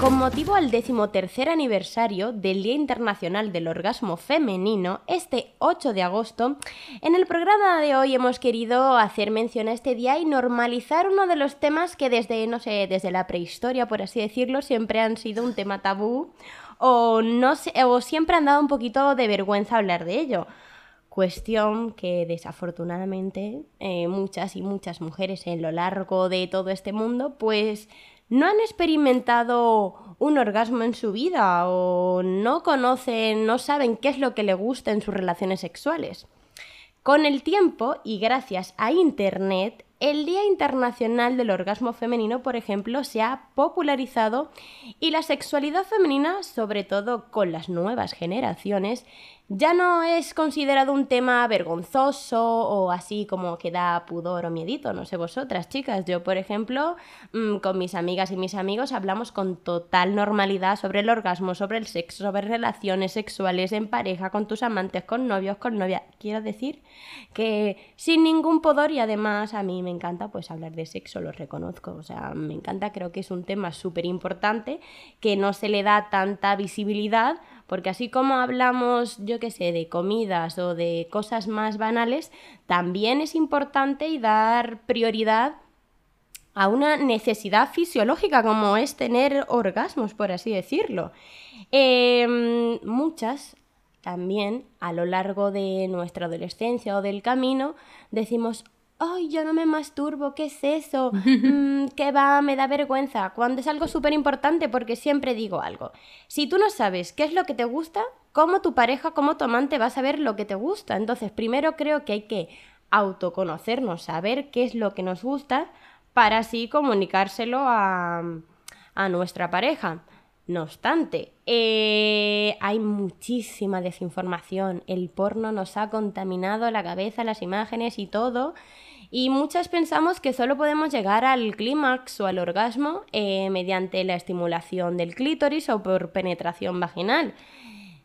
Con motivo al decimotercer aniversario del Día Internacional del Orgasmo Femenino, este 8 de agosto, en el programa de hoy hemos querido hacer mención a este día y normalizar uno de los temas que desde, no sé, desde la prehistoria, por así decirlo, siempre han sido un tema tabú o, no o siempre han dado un poquito de vergüenza hablar de ello. Cuestión que desafortunadamente eh, muchas y muchas mujeres en lo largo de todo este mundo pues no han experimentado un orgasmo en su vida o no conocen, no saben qué es lo que le gusta en sus relaciones sexuales. Con el tiempo y gracias a Internet, el Día Internacional del Orgasmo Femenino, por ejemplo, se ha popularizado y la sexualidad femenina, sobre todo con las nuevas generaciones, ya no es considerado un tema vergonzoso o así como que da pudor o miedito, no sé vosotras, chicas. Yo, por ejemplo, mm, con mis amigas y mis amigos hablamos con total normalidad sobre el orgasmo, sobre el sexo, sobre relaciones sexuales en pareja, con tus amantes, con novios, con novia. Quiero decir que sin ningún pudor y además a mí me encanta pues hablar de sexo, lo reconozco. O sea, me encanta, creo que es un tema súper importante que no se le da tanta visibilidad porque así como hablamos, yo qué sé, de comidas o de cosas más banales, también es importante y dar prioridad a una necesidad fisiológica como es tener orgasmos, por así decirlo. Em, muchas también a lo largo de nuestra adolescencia o del camino decimos, ay, yo no me masturbo, ¿qué es eso? Mm, ¿Qué va? Me da vergüenza. Cuando es algo súper importante porque siempre digo algo. Si tú no sabes qué es lo que te gusta, ¿cómo tu pareja, cómo tu amante va a saber lo que te gusta? Entonces, primero creo que hay que autoconocernos, saber qué es lo que nos gusta para así comunicárselo a, a nuestra pareja. No obstante, eh, hay muchísima desinformación. El porno nos ha contaminado la cabeza, las imágenes y todo. Y muchas pensamos que solo podemos llegar al clímax o al orgasmo eh, mediante la estimulación del clítoris o por penetración vaginal,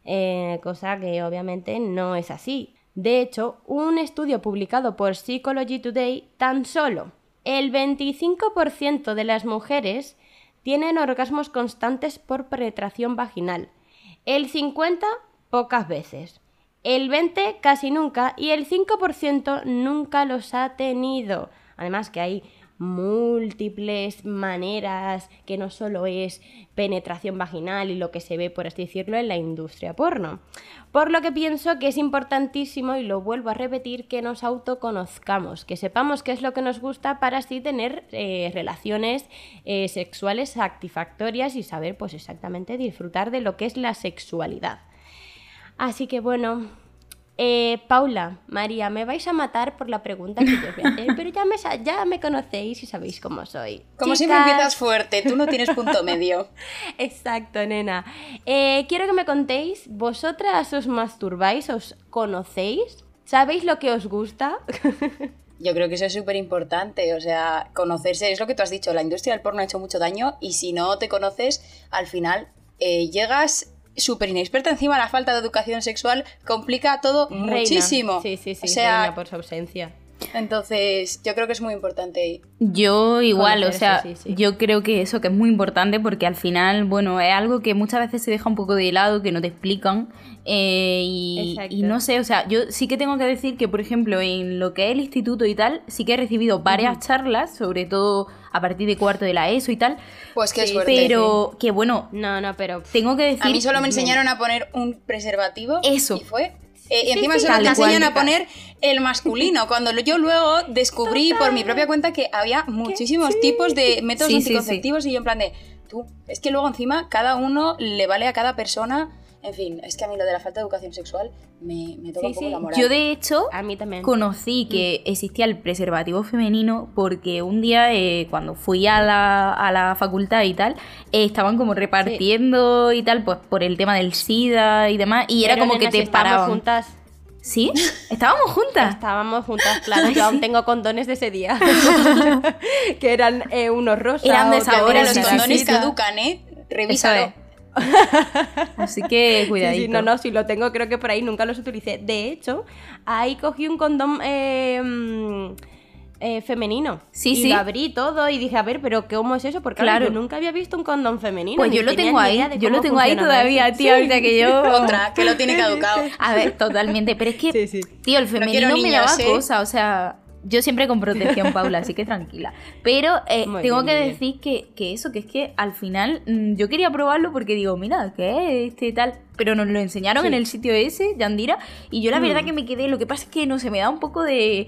eh, cosa que obviamente no es así. De hecho, un estudio publicado por Psychology Today, tan solo el 25% de las mujeres tienen orgasmos constantes por penetración vaginal, el 50% pocas veces el 20% casi nunca y el 5% nunca los ha tenido. Además que hay múltiples maneras que no solo es penetración vaginal y lo que se ve, por así decirlo, en la industria porno. Por lo que pienso que es importantísimo, y lo vuelvo a repetir, que nos autoconozcamos, que sepamos qué es lo que nos gusta para así tener eh, relaciones eh, sexuales satisfactorias y saber pues exactamente disfrutar de lo que es la sexualidad. Así que bueno, eh, Paula, María, me vais a matar por la pregunta que os voy a hacer, pero ya me, ya me conocéis y sabéis cómo soy. Como siempre empiezas fuerte, tú no tienes punto medio. Exacto, nena. Eh, quiero que me contéis, ¿vosotras os masturbáis? ¿Os conocéis? ¿Sabéis lo que os gusta? Yo creo que eso es súper importante, o sea, conocerse, es lo que tú has dicho, la industria del porno ha hecho mucho daño y si no te conoces, al final eh, llegas súper inexperta. Encima, la falta de educación sexual complica todo muchísimo. Sí, sí, sí, o sea, por su ausencia. Entonces, yo creo que es muy importante. Yo igual, o sea, yo creo que eso que es muy importante porque al final, bueno, es algo que muchas veces se deja un poco de lado, que no te explican. Eh, y, y, no sé, o sea, yo sí que tengo que decir que, por ejemplo, en lo que es el instituto y tal, sí que he recibido varias charlas, sobre todo a partir de cuarto de la ESO y tal. Pues qué suerte. Pero que bueno, no, no, pero tengo que decir. A mí solo me enseñaron a poner un preservativo. Eso. Y fue eh, y encima solo te enseñan a poner el masculino, cuando yo luego descubrí por mi propia cuenta que había muchísimos tipos de métodos anticonceptivos y yo en plan de, tú, es que luego encima cada uno le vale a cada persona En fin, es que a mí lo de la falta de educación sexual me, me toca un poco la moral. Yo, de hecho, a mí también. conocí que mm. existía el preservativo femenino porque un día, eh, cuando fui a la, a la facultad y tal, eh, estaban como repartiendo y tal, pues por el tema del SIDA y demás, y era como que te paraban. juntas. ¿Sí? ¿Estábamos juntas? Estábamos juntas, claro. Yo aún tengo condones de ese día. que eran eh, unos rosas. Eran de sabor. Los condones caducan, ¿eh? Revísalo. Así que cuidadito. no, no, si lo tengo creo que por ahí nunca los utilicé. De hecho, ahí cogí un condón eh, mm, eh, femenino. Sí, y sí. lo abrí todo y dije, a ver, pero ¿cómo es eso? Porque claro, yo nunca había visto un condón femenino. Pues yo lo tengo ahí, yo lo tengo ahí todavía, tío, ahorita que yo... Otra, que lo tiene caducado. A ver, totalmente, pero es que, tío, el femenino me daba ¿eh? cosa, o sea... Yo siempre con protección, Paula, así que tranquila. Pero eh, tengo que decir que, que, eso, que es que al final mm, yo quería probarlo porque digo, mira, ¿qué es este tal? Pero nos lo enseñaron en el sitio ese, Yandira, y yo la verdad mm. que me quedé, lo que pasa es que no se me da un poco de,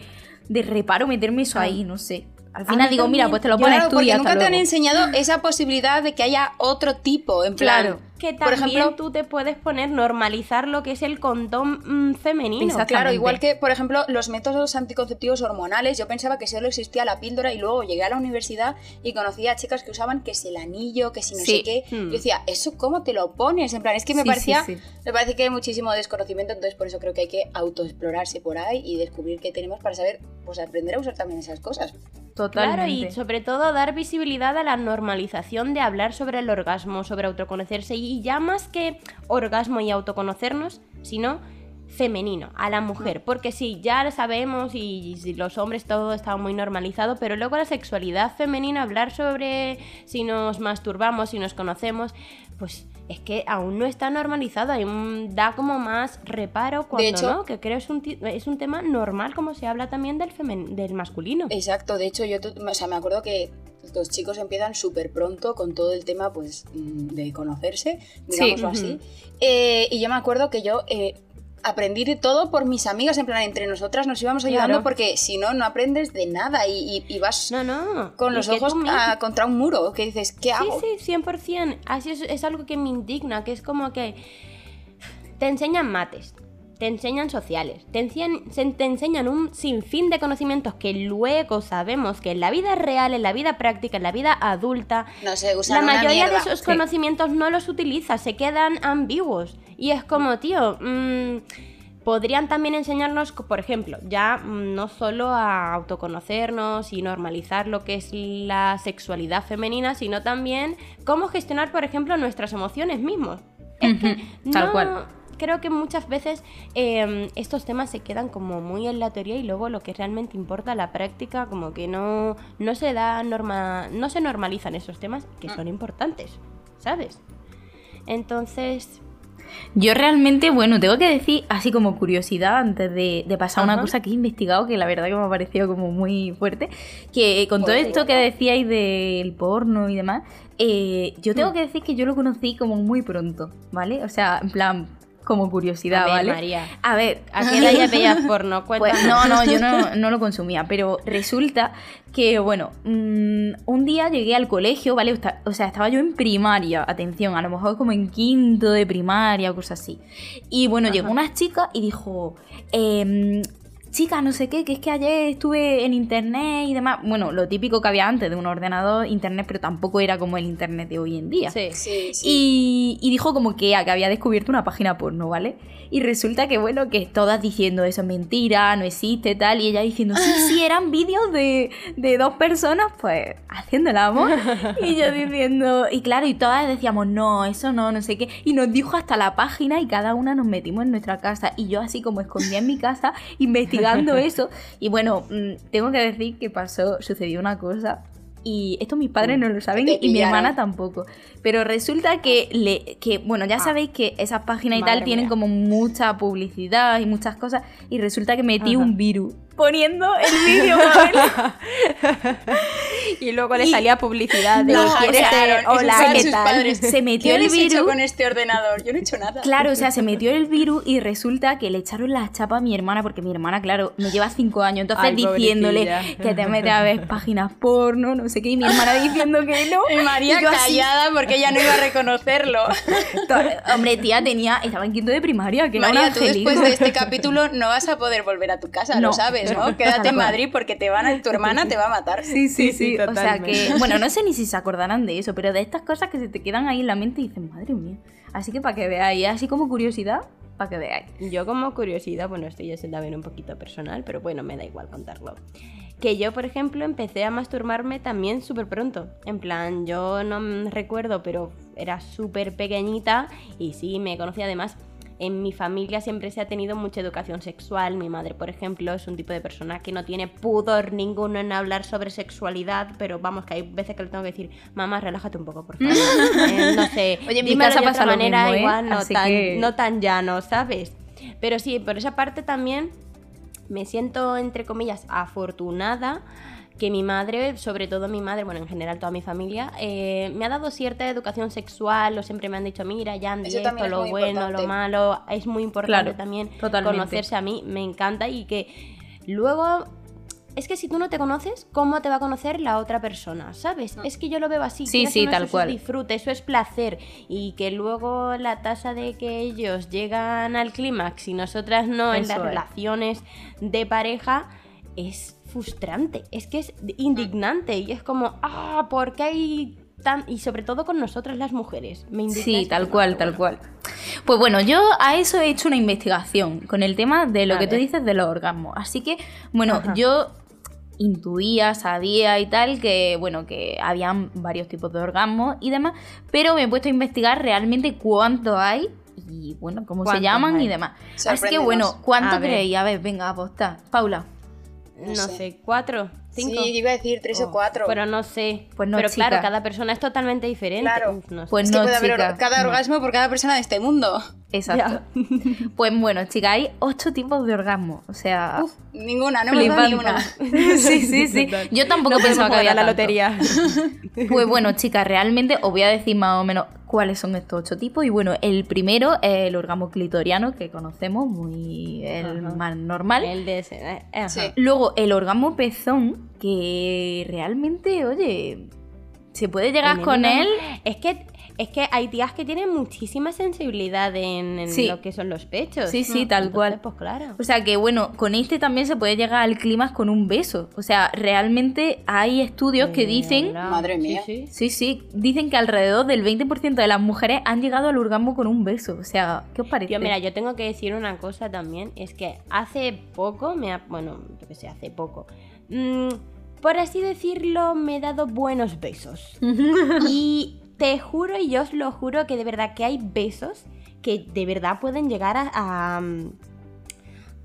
de reparo meterme eso ahí, no sé. Al final digo, mira, pues te lo pones tú y nunca te han enseñado esa posibilidad de que haya otro tipo, en plan. Claro. Que también por ejemplo, tú te puedes poner, normalizar lo que es el condón mm, femenino. Claro, igual que, por ejemplo, los métodos anticonceptivos hormonales, yo pensaba que solo existía la píldora y luego llegué a la universidad y conocí a chicas que usaban que si el anillo, que si no sé qué. Hmm. Yo decía, ¿eso cómo te lo pones? En plan, es que me parecía, me parece que hay muchísimo desconocimiento, entonces por eso creo que hay que autoexplorarse por ahí y descubrir qué tenemos para saber, pues aprender a usar también esas cosas. Claro, y sobre todo dar visibilidad a la normalización de hablar sobre el orgasmo, sobre autoconocerse y ya más que orgasmo y autoconocernos, sino femenino, a la mujer. Porque sí, ya lo sabemos y, los hombres todo está muy normalizado, pero luego la sexualidad femenina, hablar sobre si nos masturbamos, si nos conocemos, pues es que aún no está normalizado, da como más reparo cuando no, que creo es un, es un tema normal como se habla también del, del masculino. Exacto, de hecho yo o sea, me acuerdo que los chicos empiezan súper pronto con todo el tema pues mm, de conocerse, digámoslo así. Eh, y yo me acuerdo que yo eh, aprendí todo por mis amigas, en plan, entre nosotras nos íbamos ayudando porque si no, no aprendes de nada y, vas no, no. con los ojos contra un muro, que dices, ¿qué hago? Sí, sí, 100%. Así es, es algo que me indigna, que es como que te enseñan mates, te enseñan sociales, te enseñan, te enseñan un sinfín de conocimientos que luego sabemos que en la vida real, en la vida práctica, en la vida adulta, no se la mayoría de esos conocimientos no los utilizas, se quedan ambiguos. Y es como, tío, mmm, podrían también enseñarnos, por ejemplo, ya mm, no solo a autoconocernos y normalizar lo que es la sexualidad femenina, sino también cómo gestionar, por ejemplo, nuestras emociones mismos. Tal cual creo que muchas veces em, estos temas se quedan como muy en la teoría y luego lo que realmente importa, la práctica, como que no, no se da norma, no se normalizan esos temas que son importantes, ¿sabes? Entonces, yo realmente, bueno, tengo que decir, así como curiosidad, antes de, pasar una cosa que he investigado, que la verdad que me ha parecido como muy fuerte, que con todo esto que decíais del porno y demás, eh, yo tengo mm. que decir que yo lo conocí como muy pronto, ¿vale? O sea, en plan, como curiosidad, a ver, ¿vale? María. A ver, ¿a qué edad ya veías porno? Pues, no, no, yo no, lo consumía, pero resulta que, bueno, mm, un día llegué al colegio, ¿vale? O sea, estaba yo en primaria, atención, a lo mejor como en quinto de primaria o cosas así. Y bueno, llegó una chica y dijo, eh, chica, no sé qué, que es que ayer estuve en internet y demás. Bueno, lo típico que había antes de un ordenador, internet, pero tampoco era como el internet de hoy en día. Sí, sí, sí. Y, y dijo como que, que había descubierto una página porno, ¿vale? Y resulta que, bueno, que todas diciendo eso es mentira, no existe, tal. Y ella diciendo, sí, sí, eran vídeos de, de dos personas, pues, haciendo el amor. y yo diciendo, y claro, y todas decíamos, no, eso no, no sé qué. Y nos dijo hasta la página y cada una nos metimos en nuestra casa. Y yo así como escondía en mi casa, investigando eso. Y bueno, mm, tengo que decir que pasó, sucedió una cosa y esto mis padres no lo saben y mi hermana tampoco. Pero resulta que, le, que bueno, ya ah. sabéis que esas páginas y tal tienen como mucha publicidad y muchas cosas y resulta que metí un virus poniendo el vídeo y luego le salía publicidad de no, hola, ¿qué tal? Se metió el virus con este ordenador. Yo no he hecho nada. Claro, o sea, se metió el virus y resulta que le echaron la chapa a mi hermana porque mi hermana, claro, me lleva cinco años, entonces diciéndole que te mete a ver páginas porno, no sé qué, y mi hermana diciendo que no. Y María callada porque ella no iba a reconocerlo. Hombre, tía, tenía, estaba en quinto de primaria, que María, tú después de este capítulo no vas a poder volver a tu casa, lo sabes, ¿no? Quédate en Madrid porque te van a, tu hermana te va a matar. Sí, sí, sí. o sea que, bueno, no sé ni si se acordarán de eso, pero de estas cosas que se te quedan ahí en la mente y dicen, madre mía. Así que para que veáis, así como curiosidad, para que veáis. Yo como curiosidad, bueno, esto ya es también un poquito personal, pero bueno, me da igual contarlo. Que yo, por ejemplo, empecé a masturbarme también súper pronto. En plan, yo no recuerdo, pero era súper pequeñita y sí, me conocía además en mi familia siempre se ha tenido mucha educación sexual. Mi madre, por ejemplo, es un tipo de persona que no tiene pudor ninguno en hablar sobre sexualidad, pero vamos, que hay veces que le tengo que decir, mamá, relájate un poco, por favor. Eh, no sé, Oye, mi casa de manera ¿eh? igual, no tan, no tan llano, ¿sabes? Pero sí, por esa parte también me siento, entre comillas, afortunada que mi madre, sobre todo mi madre, bueno, en general toda mi familia, eh, me ha dado cierta educación sexual, o siempre me han dicho, mira, ya esto, lo bueno, lo malo, es muy importante también conocerse a mí, me encanta y que luego... Es que si tú no te conoces, ¿cómo te va a conocer la otra persona? ¿Sabes? Es que yo lo veo así. Sí, sí, tal cual. Eso es disfrute, eso es placer. Y que luego la tasa de que ellos llegan al clímax y nosotras no en las relaciones de pareja es frustrante, es que es indignante y es como, ah, ¿por qué hay tan... y sobre todo con nosotras las mujeres? Me indigna sí, tal cual, tal cual. Pues bueno, yo a eso he hecho una investigación con el tema de lo que tú dices de los orgasmos. Así que, bueno, yo intuía, sabía y tal que, bueno, que habían varios tipos de orgasmos y demás, pero me he puesto a investigar realmente cuánto hay y, bueno, cómo se llaman y demás. Así que, bueno, ¿cuánto creéis? A ver, venga, apostar. Paula. No, sé. cuatro. Sí, iba a decir tres o oh, cuatro. Pero no sé. Pues no, pero claro, cada persona es totalmente diferente. Claro. Pues no, cada orgasmo por cada persona de este mundo. Exacto. pues bueno, chica, hay ocho tipos de orgasmo. O sea. ninguna, no me ni una. sí, sí, sí. Yo tampoco pensaba que había la lotería. pues bueno, chicas, realmente os voy a decir más o menos cuáles son estos ocho tipos. Y bueno, el primero es el orgasmo clitoriano, que conocemos, muy el más normal. El de ese. Eh, Luego, el orgasmo pezón, que realmente, oye, se puede llegar con él. Es que es que hay tías que tienen muchísima sensibilidad en, lo que son los pechos. Sí, sí, tal cual. Pues claro. O sea que bueno, con este también se puede llegar al clima con un beso. O sea, realmente hay estudios que dicen. Madre mía. Sí, sí. Dicen que alrededor del 20% de las mujeres han llegado al orgasmo con un beso. O sea, ¿qué os parece? Yo, mira, yo tengo que decir una cosa también. Es que hace poco, me ha, bueno, yo que sé, hace poco. Mmm, por así decirlo, me he dado buenos besos. y te juro y yo os lo juro que de verdad que hay besos que de verdad pueden llegar a, a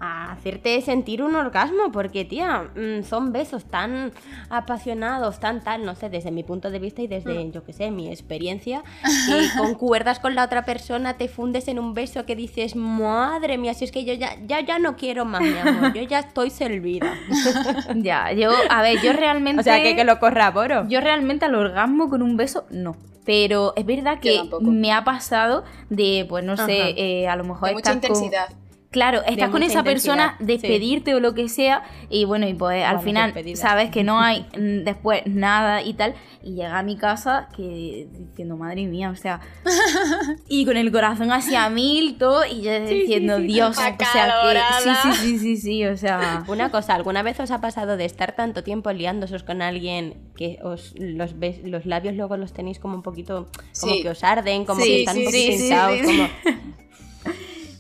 hacerte sentir un orgasmo, porque tía, mm, son besos tan apasionados, tan tal, no sé, desde mi punto de vista y desde, mm. yo qué sé, mi experiencia, y concuerdas con la otra persona, te fundes en un beso que dices, madre mía, si es que yo ya, ya, ya no quiero más, mi amor, yo ya estoy servida. ya, yo, a ver, yo realmente... O sea, que, que lo corroboro. Yo realmente al orgasmo con un beso, no. Pero es verdad que me ha pasado de, pues no sé, eh, a lo mejor... De mucha intensidad. Claro, estás con esa persona, despedirte o lo que sea, y bueno, y pues al final sabes que no hay después nada y tal, y llega a mi casa que diciendo, madre mía, o sea, y con el corazón hacia mil, todo, y yo diciendo, Dios, o sea, que sí, sí, sí, sí, sí, o sea. Una cosa, ¿alguna vez os ha pasado de estar tanto tiempo liándosos con alguien que os los, los labios luego los tenéis como un poquito, como que os arden, como que están un poquito como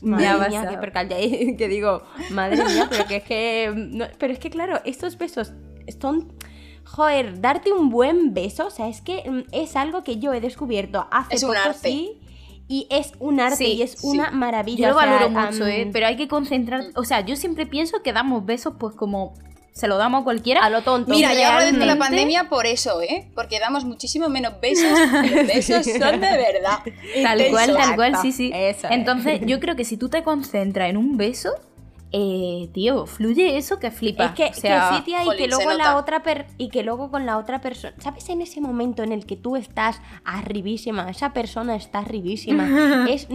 Madre mía, qué percal. que digo, madre mía, pero que es que. pero es que, claro, estos besos son. Joder, darte un buen beso, o sea, es que mm, es algo que yo he descubierto hace es poco, un arte. sí. Y es un arte y es una maravilla. Yo lo valoro mucho, ¿eh? Pero hay que concentrar. O sea, yo siempre pienso que damos besos, pues como se lo damos a cualquiera. A lo tonto. Mira, yo agradezco la pandemia por eso, ¿eh? Porque damos muchísimo menos besos. Los besos son de verdad. Tal cual, tal cual, sí, sí. Entonces, yo creo que si tú te concentras en un beso, eh, tío, fluye eso que flipa. Es que, que sí, tía, y que luego la otra y que luego con la otra persona, ¿sabes? En ese momento en el que tú estás arribísima, esa persona está arribísima, es,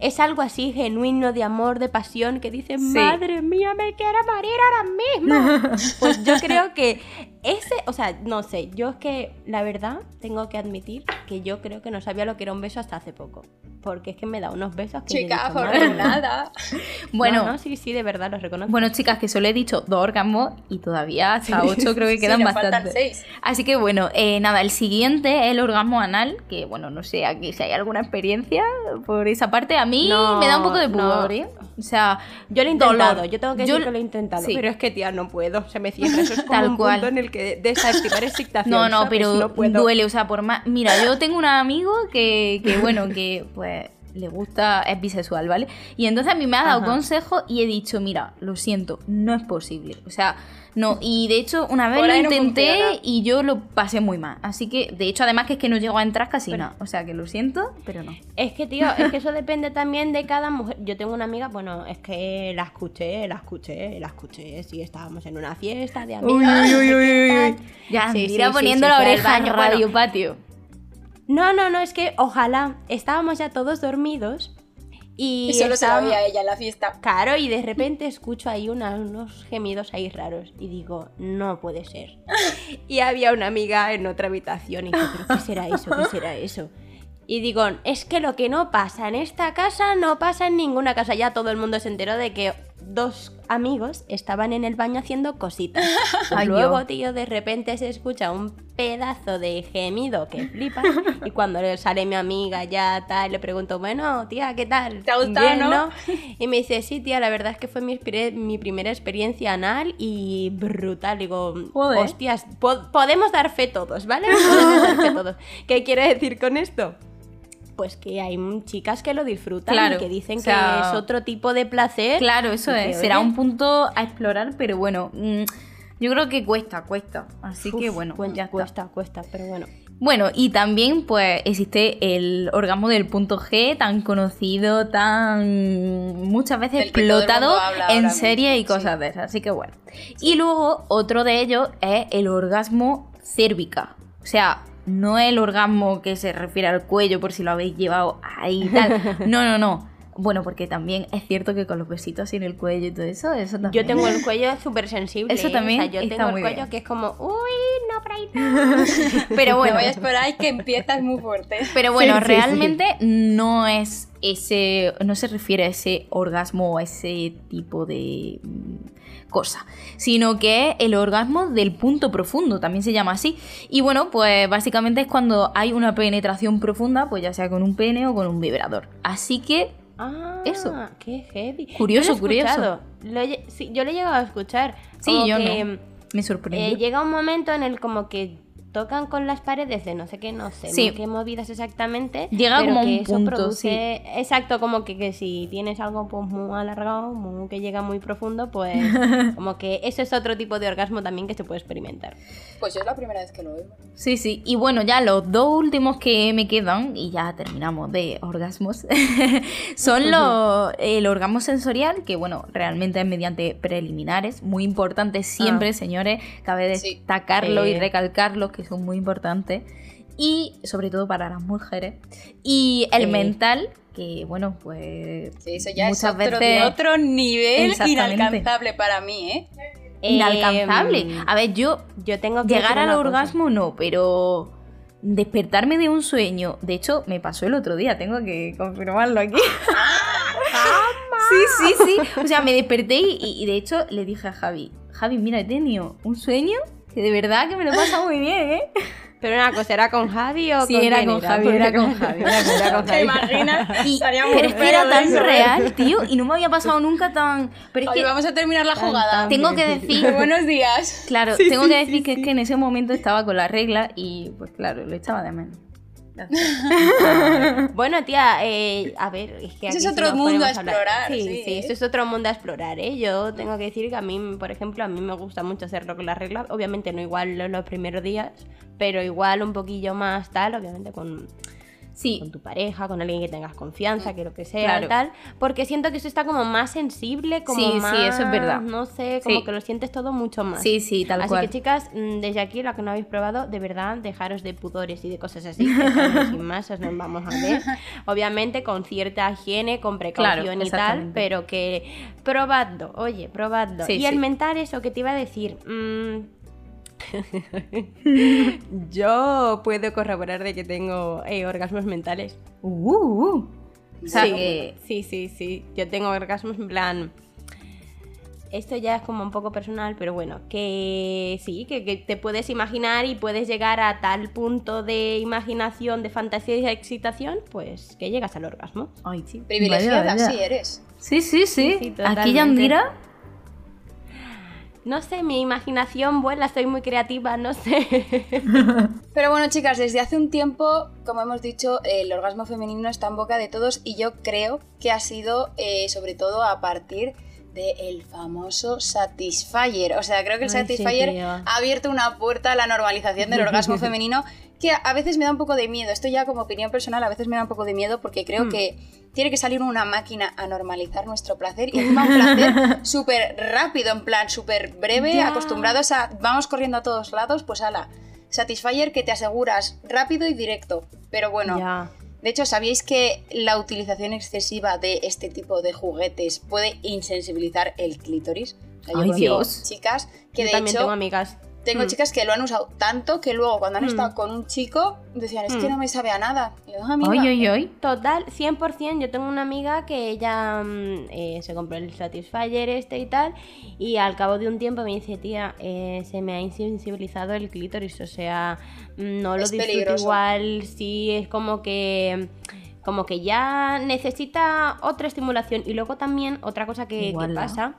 es algo así genuino de amor, de pasión, que dice, madre mía, me quiero morir ahora mismo. pues yo creo que ese, o sea, no sé, yo es que la verdad tengo que admitir que yo creo que no sabía lo que era un beso hasta hace poco. Porque es que me da unos besos que. Chica, por nada. bueno, no, sí, sí, de verdad, los reconozco. Bueno, chicas, que solo he dicho dos orgasmos y todavía hasta ocho creo que quedan bastante. Así que bueno, eh, nada, el siguiente es el orgasmo anal, que bueno, no sé aquí si hay alguna experiencia por esa parte. A mí me da un poco de pudor, ¿eh? O sea, yo lo he intentado, yo tengo que decir que lo he intentado, pero es que tía, no puedo, se me cierra, eso es como Tal un cual. punto en el que desactivar excitación. No, no, pero duele, o sea, por más... Mira, yo tengo un amigo que, que bueno, que pues le gusta, es bisexual, ¿vale? Y entonces a mí me ha dado consejo y he dicho, mira, lo siento, no es posible. O sea, no, y de hecho, una vez lo intenté y yo lo pasé muy mal. Así que, de hecho, además que es que no llegó a entrar casi nada. O sea, que lo siento, pero no. Es que, tío, es que eso depende también de cada mujer. Yo tengo una amiga, bueno, es que la escuché, la escuché, la escuché. Sí, estábamos en una fiesta de amigas. Uy, uy, uy, uy, Ya, sí, sí, poniendo la oreja en radio patio. No, no, no, es que ojalá estábamos ya todos dormidos y, solo se sabía ella en la fiesta. Claro, y de repente escucho ahí unos gemidos ahí raros y digo, no puede ser. y había una amiga en otra habitación y digo, ¿pero qué será eso? ¿Qué será eso? Y digo, es que lo que no pasa en esta casa no pasa en ninguna casa. Ya todo el mundo se enteró de que dos amigos estaban en el baño haciendo cositas. Pues luego, tío, de repente se escucha un pedazo de gemido que flipa. y cuando le sale mi amiga ya tal, le pregunto, bueno, tía, ¿qué tal? ¿Te ha gustado, no? Y me dice, sí, tía, la verdad es que fue mi, mi primera experiencia anal y brutal. Digo, hostias, podemos dar fe todos, ¿vale? Podemos dar fe todos. ¿Qué quiere decir con esto? Pues que hay chicas que lo disfrutan y que dicen que es otro tipo de placer. Claro, eso es. Será un punto a explorar, pero bueno, mm, yo creo que cuesta, cuesta. Así que bueno, ya cuesta, cuesta, pero bueno. Bueno, y también pues existe el orgasmo del punto G, tan conocido, tan muchas veces explotado en serie y cosas de esas. Así que bueno. Y luego otro de ellos es el orgasmo cérvica. O sea, no el orgasmo que se refiere al cuello por si lo habéis llevado ahí y tal. No, no, no. Bueno, porque también es cierto que con los besitos en el cuello y todo eso, eso también. Yo tengo el cuello súper sensible. Eso también. O sea, yo tengo el cuello que es como, uy, no por ahí Pero bueno. No voy a esperar que empiezas muy fuerte. Pero bueno, realmente no es ese. No se refiere a ese orgasmo o a ese tipo de cosa, sino que es el orgasmo del punto profundo, también se llama así. Y bueno, pues básicamente es cuando hay una penetración profunda, pues ya sea con un pene o con un vibrador. Así que Ah, eso. Qué heavy. Curioso, curioso. sí, yo lo he llegado a escuchar. Sí, yo no. Me sorprende. Eh, llega un momento en el como que tocan con las paredes de no sé qué, no sé qué movidas exactamente. Llega como que un punto, produce, Exacto, como que, si tienes algo pues muy alargado, que llega muy profundo, pues como que eso es otro tipo de orgasmo también que se puede experimentar. Pues yo es la primera vez que lo veo. Sí, sí. Y bueno, ya los dos últimos que me quedan, y ya terminamos de orgasmos, son los, el orgasmo sensorial, que bueno, realmente es mediante preliminares, muy importante siempre, ah. señores, cabe destacarlo y recalcarlo, que son muy importantes. Y sobre todo para las mujeres. Y el mental, que bueno, pues. Sí, eso ya es otro, veces... otro nivel inalcanzable para mí, ¿eh? Inalcanzable. Em, a ver, yo. Yo tengo que. Llegar al orgasmo no, pero. Despertarme de un sueño. De hecho, me pasó el otro día, tengo que confirmarlo aquí. sí, sí, sí. O sea, me desperté y, y de hecho le dije a Javi: Javi, mira, he tenido un sueño que de verdad que me lo pasa muy bien, ¿eh? Pero una cosa, ¿era con Javi o sí, era con Javi? Era con Javi, era con, Javi. ¿Te imaginas? pero es que era tan real, tío, y no me había pasado nunca tan... Pero es que vamos a terminar la jugada. Tengo que decir... Buenos días. Claro, tengo que decir que es que en ese momento estaba con la regla y pues claro, lo echaba de menos. bueno, tía, eh, a ver, es que Ese es otro mundo a explorar. Sí, sí, eso es otro mundo a explorar, ¿eh? Yo tengo que decir que a mí, por ejemplo, a mí me gusta mucho hacerlo con la regla. Obviamente no igual los primeros días, pero igual un poquillo más tal, obviamente con con tu pareja, con alguien que tengas confianza, que lo que sea, tal, porque siento que eso está como más sensible, como sí, más, sí, eso es verdad. no sé, como que lo sientes todo mucho más. Sí, sí, tal así cual. Así que chicas, mm, desde aquí lo que no habéis probado, de verdad, dejaros de pudores y de cosas así, sin más, os nos vamos a ver. Obviamente con cierta higiene, con precaución y tal, pero que probadlo, oye, probadlo. y el mental, eso que te iba a decir, mmm, Yo puedo corroborar de que tengo eh, orgasmos mentales. Uh, uh, uh. sí, sí, sí, sí. Yo tengo orgasmos en plan. Esto ya es como un poco personal, pero bueno, que sí, que, te puedes imaginar y puedes llegar a tal punto de imaginación, de fantasía y de excitación, pues que llegas al orgasmo. Ay, sí. Privilegiada, sí eres. Sí, sí, sí. Aquí Yandira no sé, mi imaginación vuela, soy muy creativa, no sé. Pero bueno, chicas, desde hace un tiempo, como hemos dicho, el orgasmo femenino está en boca de todos y yo creo que ha sido eh, sobre todo a partir del famoso Satisfyer. O sea, creo que el Satisfyer ha abierto una puerta a la normalización del orgasmo femenino que a veces me da un poco de miedo. Esto ya como opinión personal, a veces me da un poco de miedo porque creo hmm. que tiene que salir una máquina a normalizar nuestro placer y encima un placer súper rápido, en plan súper breve, acostumbrados a vamos corriendo a todos lados, pues ala, Satisfyer que te aseguras rápido y directo. Pero bueno, de hecho, ¿sabíais que la utilización excesiva de este tipo de juguetes puede insensibilizar el clítoris? Ay, Dios. chicas que de también tengo amigas tengo mm. chicas que lo han usado tanto que luego cuando han mm. estado con un chico decían, es que mm. no me sabe a nada. Y yo, amiga, Total, 100%. Yo tengo una amiga que ella eh, se compró el Satisfyer este y tal y al cabo de un tiempo me dice, tía, eh, se me ha insensibilizado el clítoris, o sea, no lo disfruto igual, sí, es como que como que ya necesita otra estimulación y luego también otra cosa que, que pasa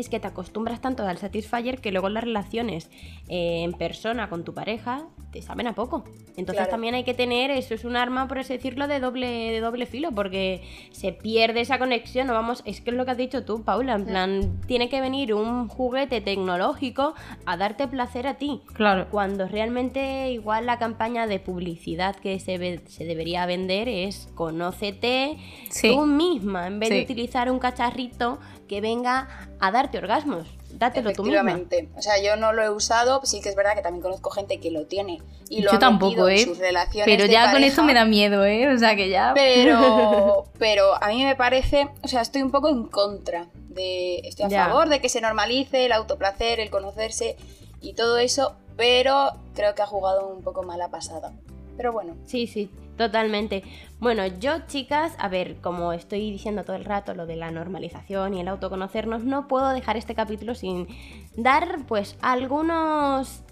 es que te acostumbras tanto al Satisfyer que luego las relaciones eh, en persona con tu pareja te saben a poco. Entonces también hay que tener, eso es un arma, por así decirlo, de doble, de doble filo, porque se pierde esa conexión, no vamos, es que es lo que has dicho tú, Paula, en plan, tiene que venir un juguete tecnológico a darte placer a ti. Claro. Cuando realmente igual la campaña de publicidad que se, se debería vender es conócete tú misma, en vez de utilizar un cacharrito que venga a darte orgasmos. Dátelo tú misma. O sea, yo no lo he usado, sí que es verdad que también conozco gente que lo tiene y lo yo tampoco, ¿eh? sus relaciones Pero ya con eso me da miedo, ¿eh? O sea, que ya... Pero, pero a mí me parece, o sea, estoy un poco en contra de... Estoy a favor de que se normalice el autoplacer, el conocerse y todo eso, pero creo que ha jugado un poco mala pasada. Pero bueno. Sí, sí, Totalmente. Bueno, yo chicas, a ver, como estoy diciendo todo el rato lo de la normalización y el autoconocernos, no puedo dejar este capítulo sin dar pues algunos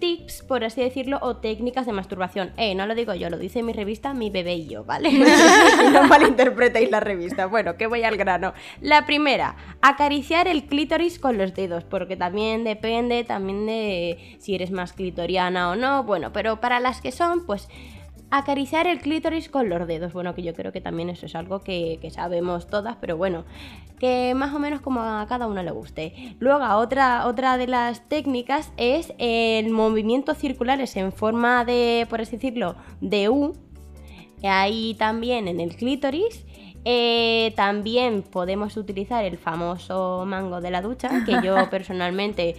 tips, por así decirlo, o técnicas de masturbación. Eh, no lo digo yo, lo dice mi revista Mi Bebé y yo, ¿vale? no malinterpretéis la revista. Bueno, que voy al grano. La primera, acariciar el clítoris con los dedos, porque también depende también de si eres más clitoriana o no. Bueno, pero para las que son, pues acariciar el clítoris con los dedos. Bueno, que yo creo que también eso es algo que, sabemos todas, pero bueno, que más o menos como a cada uno le guste. Luego, otra, otra de las técnicas es el movimiento circulares en forma de, por así decirlo, de U. Ahí también en el clítoris. Eh, también podemos utilizar el famoso mango de la ducha, que yo personalmente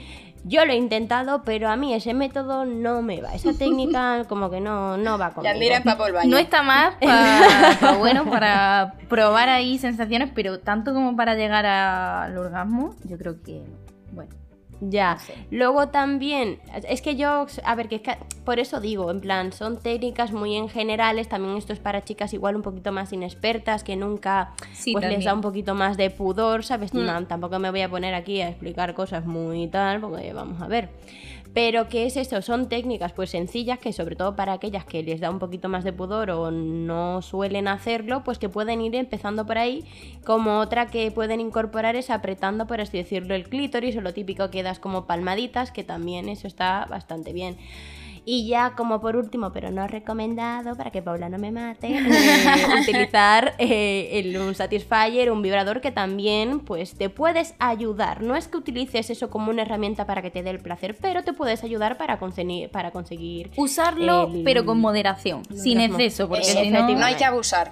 yo lo he intentado, pero a mí ese método no me va. Esa técnica como que no, no va conmigo. Ya el baño. No está más para, bueno, para probar ahí sensaciones, pero tanto como para llegar al orgasmo, yo creo que, bueno. Ya. Luego también, es que yo, a ver, que, por eso digo, en plan, son técnicas muy en generales, también esto es para chicas igual un poquito más inexpertas, que nunca pues les da un poquito más de pudor, ¿sabes? Mm. tampoco me voy a poner aquí a explicar cosas muy tal, porque vamos a ver. Pero ¿qué es esto? Son técnicas pues sencillas que sobre todo para aquellas que les da un poquito más de pudor o no suelen hacerlo, pues que pueden ir empezando por ahí, como otra que pueden incorporar es apretando, por así decirlo, el clítoris o lo típico que das como palmaditas, que también eso está bastante bien. Y ya como por último, pero no recomendado, para que Paula no me mate, eh, utilizar eh, el, un Satisfyer, un vibrador que también pues te puedes ayudar. No es que utilices eso como una herramienta para que te dé el placer, pero te puedes ayudar para conseguir... Para conseguir Usarlo, pero con moderación, sin exceso, porque si no... no hay que abusar.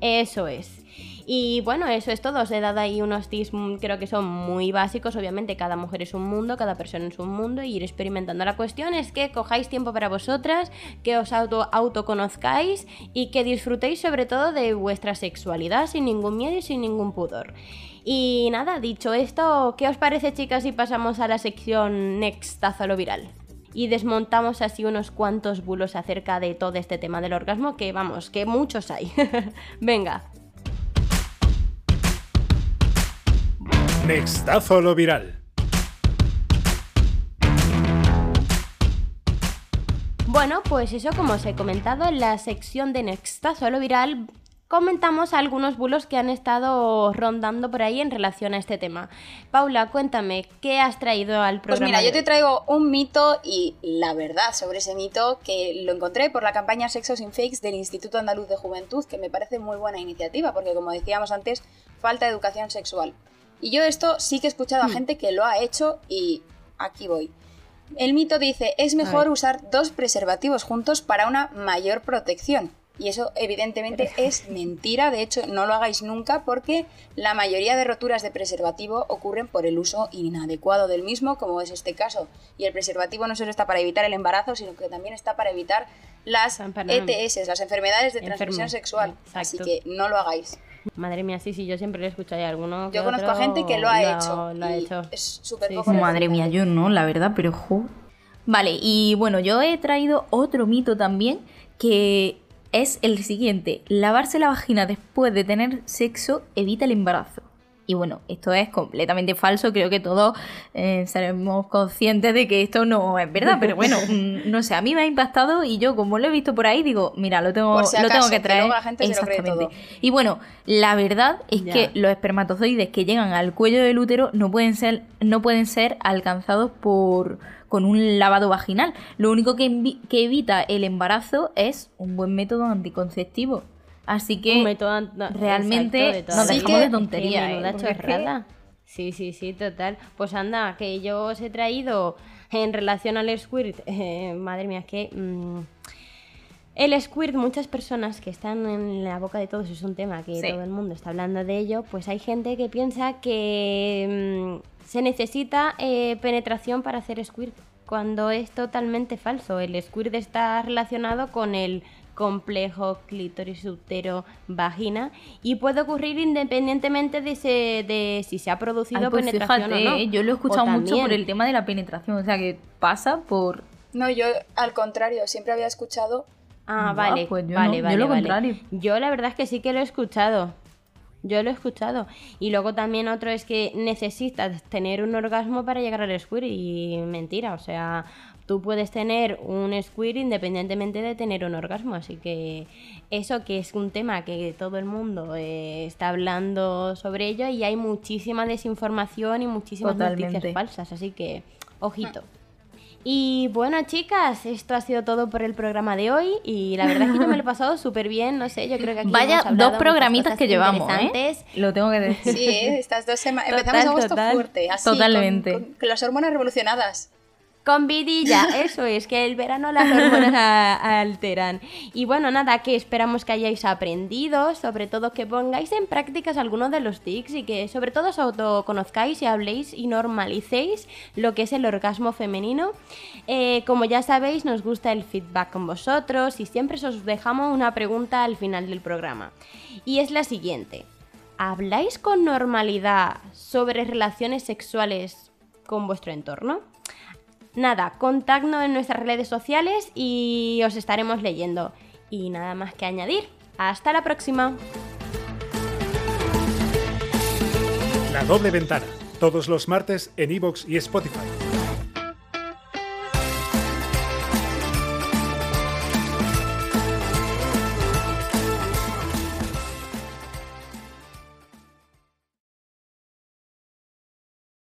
Eso es. Y bueno, eso es todo. Os he dado ahí unos tips, mm, creo que son muy básicos. Obviamente, cada mujer es un mundo, cada persona es un mundo, y ir experimentando. La cuestión es que cojáis tiempo para vosotras, que os auto autoconozcáis y que disfrutéis sobre todo de vuestra sexualidad sin ningún miedo y sin ningún pudor. Y nada, dicho esto, ¿qué os parece, chicas, si pasamos a la sección Next lo Viral? y desmontamos así unos cuantos bulos acerca de todo este tema del orgasmo, que vamos, que muchos hay. Venga. Nextazo lo viral. Bueno, pues eso como os he comentado en la sección de Nextazo lo viral comentamos algunos bulos que han estado rondando por ahí en relación a este tema. Paula, cuéntame, ¿qué has traído al programa? Pues mira, yo te traigo un mito y la verdad sobre ese mito que lo encontré por la campaña Sexos sin Fakes del Instituto Andaluz de Juventud, que me parece muy buena iniciativa, porque como decíamos antes, falta educación sexual. Y yo esto sí que he escuchado a hmm. gente que lo ha hecho y aquí voy. El mito dice, es mejor usar dos preservativos juntos para una mayor protección. Y eso evidentemente es mentira, de hecho no lo hagáis nunca porque la mayoría de roturas de preservativo ocurren por el uso inadecuado del mismo, como es este caso. Y el preservativo no solo está para evitar el embarazo, sino que también está para evitar las ETS, las enfermedades de transmisión sexual. Así que no lo hagáis. Madre mía, sí, sí, yo siempre lo he escuchado. alguno Yo conozco a gente que lo ha hecho. Lo ha hecho. Es súper poco. Madre mía, yo no, la verdad, pero Vale, y bueno, yo he traído otro mito también que es el siguiente. Lavarse la vagina después de tener sexo evita el embarazo. Y bueno, esto es completamente falso, creo que todos eh, seremos conscientes de que esto no es verdad, pero bueno, mm, no sé, a mí me ha impactado y yo como lo he visto por ahí digo, mira, lo tengo, lo tengo que traer. Exactamente. Y bueno, la verdad es que los espermatozoides que llegan al cuello del útero no pueden ser, no pueden ser alcanzados por con un lavado vaginal. Lo único que, que evita el embarazo es un buen método anticonceptivo. Así que realmente nos dejamos de tontería. ¿eh? Sí, sí, sí, total. Pues anda, que yo os he traído en relación al squirt, eh, madre mía, es que... Mm, el squirt, muchas personas que están en la boca de todos, es un tema que todo el mundo está hablando de ello, pues hay gente que piensa que mm, se necesita eh, penetración para hacer squirt, cuando es totalmente falso. El squirt está relacionado con el complejo clítoris útero vagina y puede ocurrir independientemente de, de si se ha producido pues penetración o no. ¿eh? Yo lo he escuchado mucho por el tema de la penetración, o sea que pasa por No, yo al contrario, siempre había escuchado Ah, vale, pues yo vale, vale, yo lo contrario. Yo la verdad es que sí que lo he escuchado. Yo lo he escuchado. Y luego también otro es que necesitas tener un orgasmo para llegar al squirt y mentira, o sea, tú puedes tener un squirt independientemente de tener un orgasmo. Así que eso que es un tema que todo el mundo eh, está hablando sobre ello y hay muchísima desinformación y muchísimas noticias falsas. Así que, ojito. Y bueno, chicas, esto ha sido todo por el programa de hoy. Y la verdad es que yo me lo he pasado súper bien. No sé, yo creo que aquí. Vaya dos programitas que llevamos. ¿eh? Lo tengo que decir. Sí, estas dos semanas. Empezamos agosto fuerte. Así, Totalmente. con las hormonas revolucionadas. Con vidilla, eso es, que el verano las hormonas alteran. Y bueno, nada, que esperamos que hayáis aprendido, sobre todo que pongáis en prácticas algunos de los tics y que sobre todo os autoconozcáis y habléis y normalicéis lo que es el orgasmo femenino. Eh, como ya sabéis, nos gusta el feedback con vosotros y siempre os dejamos una pregunta al final del programa. Y es la siguiente. ¿Habláis con normalidad sobre relaciones sexuales con vuestro entorno? Nada, contactnos en nuestras redes sociales y os estaremos leyendo. Y nada más que añadir. Hasta la próxima. La doble ventana, todos los martes en iVoox y Spotify.